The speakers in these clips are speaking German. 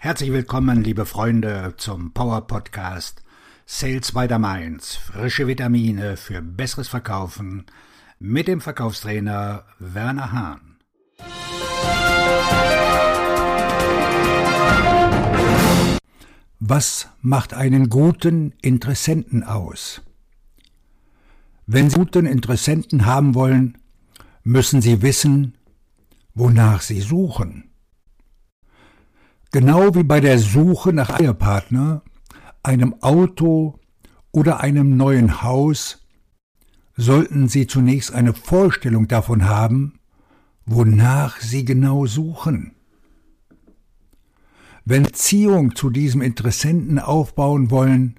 Herzlich willkommen, liebe Freunde, zum Power Podcast Sales by the Mainz. Frische Vitamine für besseres Verkaufen mit dem Verkaufstrainer Werner Hahn. Was macht einen guten Interessenten aus? Wenn Sie guten Interessenten haben wollen, müssen Sie wissen, wonach Sie suchen. Genau wie bei der Suche nach einem Partner, einem Auto oder einem neuen Haus sollten Sie zunächst eine Vorstellung davon haben, wonach Sie genau suchen. Wenn Beziehung zu diesem Interessenten aufbauen wollen,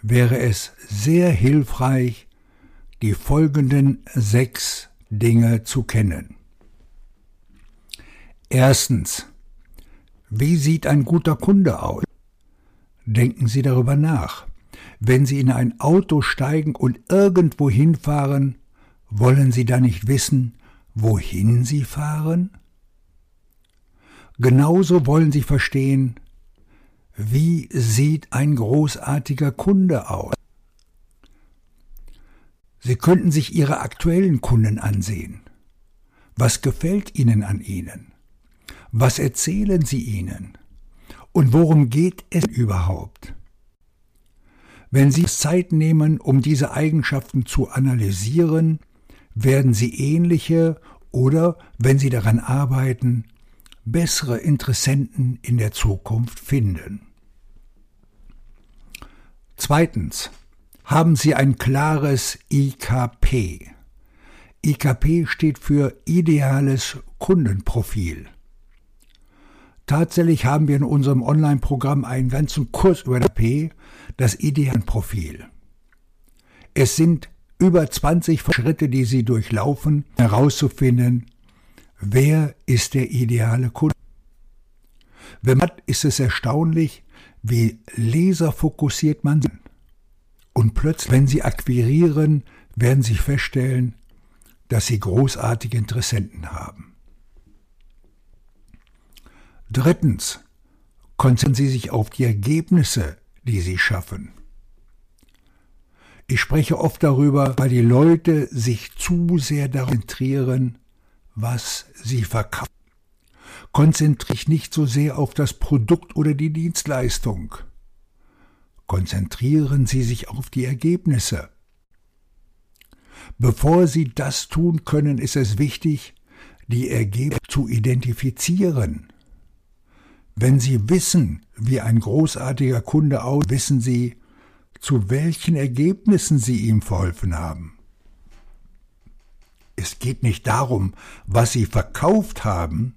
wäre es sehr hilfreich, die folgenden sechs Dinge zu kennen. Erstens. Wie sieht ein guter Kunde aus? Denken Sie darüber nach. Wenn Sie in ein Auto steigen und irgendwo hinfahren, wollen Sie da nicht wissen, wohin Sie fahren? Genauso wollen Sie verstehen, wie sieht ein großartiger Kunde aus? Sie könnten sich Ihre aktuellen Kunden ansehen. Was gefällt Ihnen an ihnen? Was erzählen Sie ihnen? Und worum geht es überhaupt? Wenn Sie Zeit nehmen, um diese Eigenschaften zu analysieren, werden Sie ähnliche oder, wenn Sie daran arbeiten, bessere Interessenten in der Zukunft finden. Zweitens. Haben Sie ein klares IKP. IKP steht für ideales Kundenprofil. Tatsächlich haben wir in unserem Online-Programm einen ganzen Kurs über das P, das Idealprofil. Es sind über 20 Schritte, die Sie durchlaufen, herauszufinden, wer ist der ideale Kunde. Wenn man ist es erstaunlich, wie laserfokussiert man sind. Und plötzlich, wenn Sie akquirieren, werden Sie feststellen, dass Sie großartige Interessenten haben. Drittens. Konzentrieren Sie sich auf die Ergebnisse, die Sie schaffen. Ich spreche oft darüber, weil die Leute sich zu sehr daran konzentrieren, was sie verkaufen. Konzentriere ich nicht so sehr auf das Produkt oder die Dienstleistung. Konzentrieren Sie sich auf die Ergebnisse. Bevor Sie das tun können, ist es wichtig, die Ergebnisse zu identifizieren. Wenn Sie wissen, wie ein großartiger Kunde aussieht, wissen Sie, zu welchen Ergebnissen Sie ihm verholfen haben. Es geht nicht darum, was Sie verkauft haben,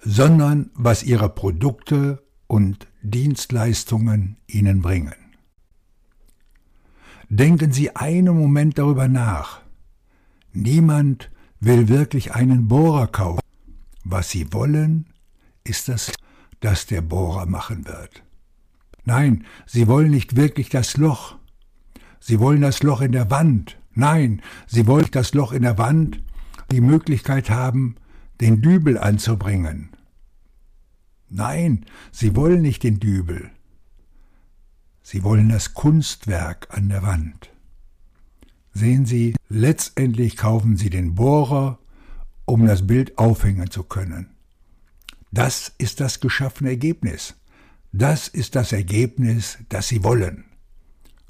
sondern was Ihre Produkte und Dienstleistungen Ihnen bringen. Denken Sie einen Moment darüber nach. Niemand will wirklich einen Bohrer kaufen. Was Sie wollen, ist das, das der Bohrer machen wird. Nein, Sie wollen nicht wirklich das Loch. Sie wollen das Loch in der Wand. Nein, Sie wollen das Loch in der Wand, die Möglichkeit haben, den Dübel anzubringen. Nein, Sie wollen nicht den Dübel. Sie wollen das Kunstwerk an der Wand. Sehen Sie, letztendlich kaufen Sie den Bohrer, um das Bild aufhängen zu können. Das ist das geschaffene Ergebnis. Das ist das Ergebnis, das Sie wollen.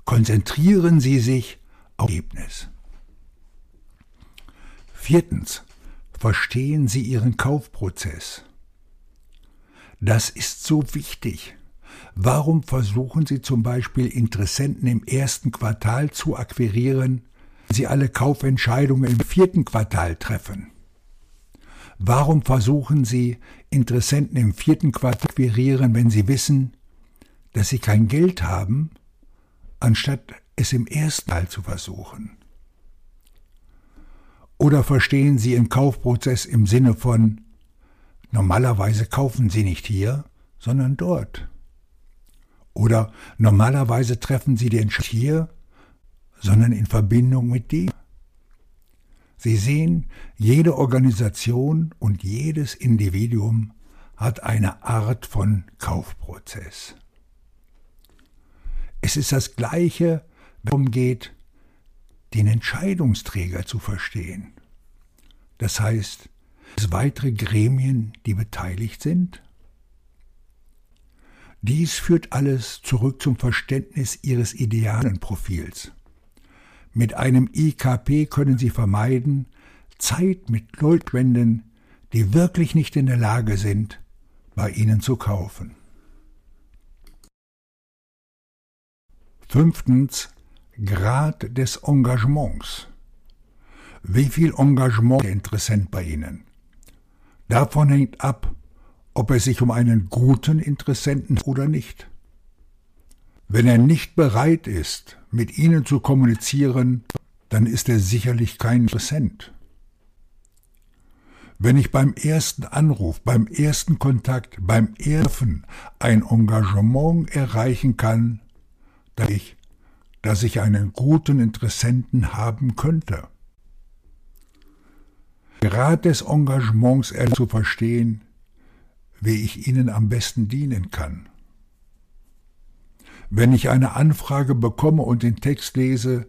Konzentrieren Sie sich auf Ergebnis. Viertens. Verstehen Sie Ihren Kaufprozess. Das ist so wichtig. Warum versuchen Sie zum Beispiel Interessenten im ersten Quartal zu akquirieren, wenn Sie alle Kaufentscheidungen im vierten Quartal treffen? Warum versuchen Sie, Interessenten im vierten Quartal zu akquirieren, wenn Sie wissen, dass Sie kein Geld haben, anstatt es im ersten Teil zu versuchen? Oder verstehen Sie Ihren Kaufprozess im Sinne von, normalerweise kaufen Sie nicht hier, sondern dort? Oder normalerweise treffen Sie den Schritt hier, sondern in Verbindung mit dem? Sie sehen, jede Organisation und jedes Individuum hat eine Art von Kaufprozess. Es ist das Gleiche, wenn es geht, den Entscheidungsträger zu verstehen. Das heißt, es weitere Gremien, die beteiligt sind. Dies führt alles zurück zum Verständnis ihres idealen Profils. Mit einem IKP können sie vermeiden, Zeit mit Leutwenden, die wirklich nicht in der Lage sind, bei ihnen zu kaufen. Fünftens Grad des Engagements. Wie viel Engagement der Interessent bei Ihnen? Davon hängt ab, ob es sich um einen guten Interessenten oder nicht. Wenn er nicht bereit ist, mit Ihnen zu kommunizieren, dann ist er sicherlich kein Interessent. Wenn ich beim ersten Anruf, beim ersten Kontakt, beim Erfen ein Engagement erreichen kann, dann ich, dass ich einen guten Interessenten haben könnte. Grad des Engagements zu verstehen, wie ich Ihnen am besten dienen kann. Wenn ich eine Anfrage bekomme und den Text lese,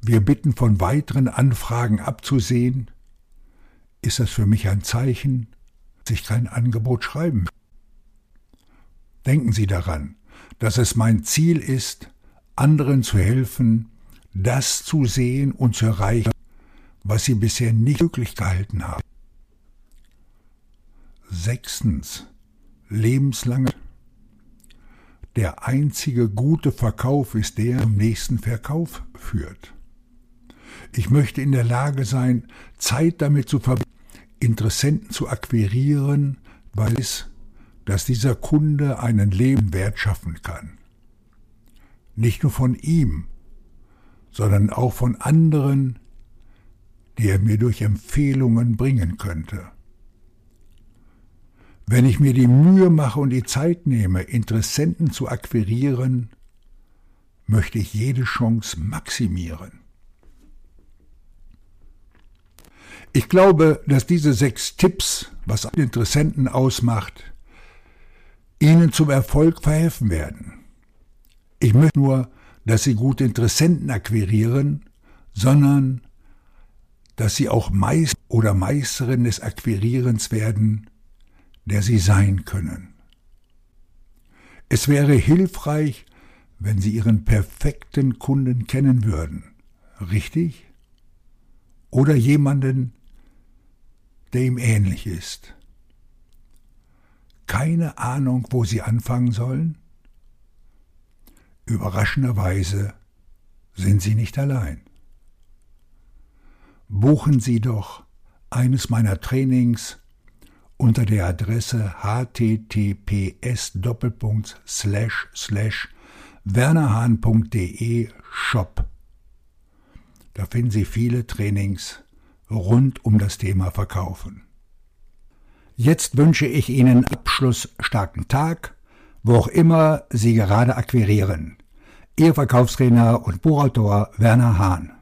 wir bitten von weiteren Anfragen abzusehen, ist das für mich ein Zeichen, dass ich kein Angebot schreiben. Denken Sie daran, dass es mein Ziel ist, anderen zu helfen, das zu sehen und zu erreichen, was sie bisher nicht möglich gehalten haben. Sechstens. Lebenslange. Der einzige gute Verkauf ist der, der zum nächsten Verkauf führt. Ich möchte in der Lage sein, Zeit damit zu verbinden, Interessenten zu akquirieren, weil es, dass dieser Kunde einen Leben Wert schaffen kann. Nicht nur von ihm, sondern auch von anderen, die er mir durch Empfehlungen bringen könnte. Wenn ich mir die Mühe mache und die Zeit nehme, Interessenten zu akquirieren, möchte ich jede Chance maximieren. Ich glaube, dass diese sechs Tipps, was Interessenten ausmacht, Ihnen zum Erfolg verhelfen werden. Ich möchte nur, dass Sie gute Interessenten akquirieren, sondern dass Sie auch Meister oder Meisterin des Akquirierens werden, der Sie sein können. Es wäre hilfreich, wenn Sie Ihren perfekten Kunden kennen würden, richtig? Oder jemanden, der ihm ähnlich ist. Keine Ahnung, wo Sie anfangen sollen? Überraschenderweise sind Sie nicht allein buchen Sie doch eines meiner Trainings unter der Adresse https wernerhahn.de shop. Da finden Sie viele Trainings rund um das Thema Verkaufen. Jetzt wünsche ich Ihnen abschlussstarken Tag, wo auch immer Sie gerade akquirieren. Ihr Verkaufstrainer und Buchautor Werner Hahn.